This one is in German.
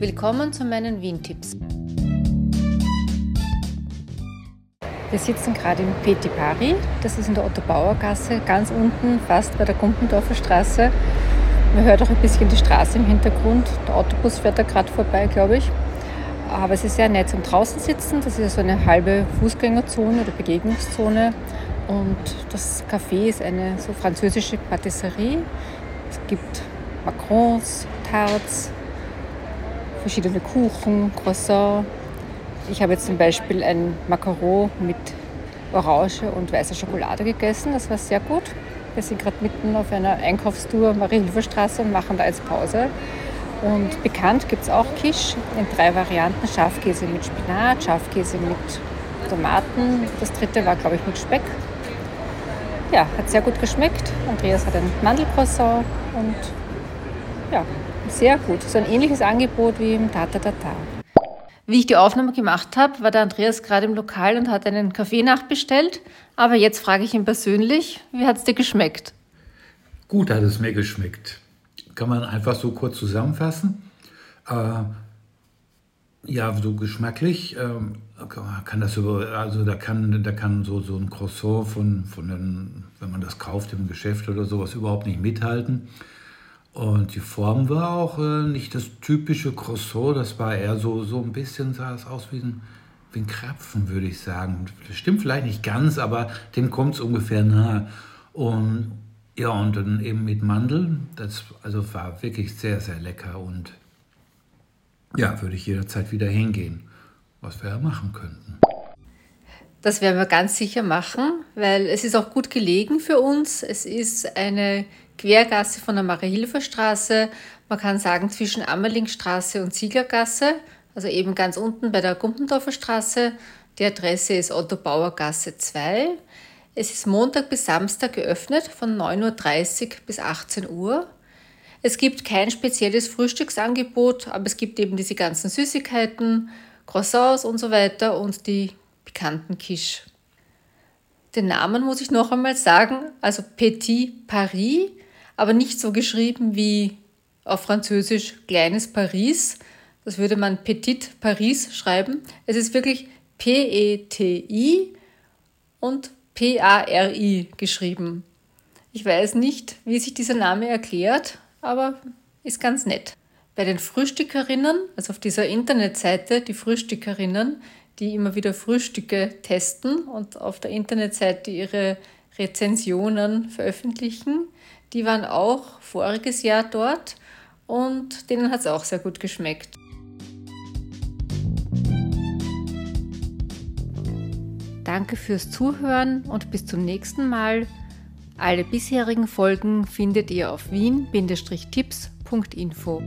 Willkommen zu meinen Wien-Tipps. Wir sitzen gerade im Petit Paris, das ist in der Otto-Bauer-Gasse, ganz unten, fast bei der Gumpendorfer Straße. Man hört auch ein bisschen die Straße im Hintergrund. Der Autobus fährt da gerade vorbei, glaube ich. Aber es ist sehr nett zum draußen sitzen. Das ist so eine halbe Fußgängerzone oder Begegnungszone. Und das Café ist eine so französische Patisserie. Es gibt Macrons, Tarts, verschiedene Kuchen, Croissant. Ich habe jetzt zum Beispiel ein Macaron mit Orange und weißer Schokolade gegessen. Das war sehr gut. Wir sind gerade mitten auf einer Einkaufstour Marie-Hilfer-Straße und machen da jetzt Pause. Und bekannt gibt es auch Quiche in drei Varianten. Schafkäse mit Spinat, Schafkäse mit Tomaten. Das dritte war, glaube ich, mit Speck. Ja, hat sehr gut geschmeckt. Andreas hat ein Mandelcroissant und ja, sehr gut. So ein ähnliches Angebot wie im Tata Tata. Wie ich die Aufnahme gemacht habe, war der Andreas gerade im Lokal und hat einen Kaffee nachbestellt. Aber jetzt frage ich ihn persönlich, wie hat es dir geschmeckt? Gut hat es mir geschmeckt kann man einfach so kurz zusammenfassen. Äh, ja, so geschmacklich äh, kann das über, also da kann, da kann so, so ein Croissant von, von den, wenn man das kauft im Geschäft oder sowas, überhaupt nicht mithalten. Und die Form war auch äh, nicht das typische Croissant, das war eher so, so ein bisschen, sah es aus wie ein, wie ein Krapfen, würde ich sagen. Das stimmt vielleicht nicht ganz, aber dem kommt es ungefähr nahe. Und ja, und dann eben mit Mandeln. Das also war wirklich sehr, sehr lecker und ja, würde ich jederzeit wieder hingehen, was wir ja machen könnten. Das werden wir ganz sicher machen, weil es ist auch gut gelegen für uns. Es ist eine Quergasse von der Marie-Hilfer-Straße. Man kann sagen zwischen Ammerlingstraße und Zieglergasse, also eben ganz unten bei der Gumpendorfer Straße. Die Adresse ist Otto Bauer Gasse 2. Es ist Montag bis Samstag geöffnet von 9.30 Uhr bis 18 Uhr. Es gibt kein spezielles Frühstücksangebot, aber es gibt eben diese ganzen Süßigkeiten, Croissants und so weiter und die bekannten Quiche. Den Namen muss ich noch einmal sagen, also Petit Paris, aber nicht so geschrieben wie auf Französisch kleines Paris. Das würde man Petit Paris schreiben. Es ist wirklich P-E-T-I und P-A-R-I geschrieben. Ich weiß nicht, wie sich dieser Name erklärt, aber ist ganz nett. Bei den Frühstückerinnen, also auf dieser Internetseite, die Frühstückerinnen, die immer wieder Frühstücke testen und auf der Internetseite ihre Rezensionen veröffentlichen, die waren auch voriges Jahr dort und denen hat es auch sehr gut geschmeckt. Danke fürs Zuhören und bis zum nächsten Mal. Alle bisherigen Folgen findet ihr auf wien-tipps.info.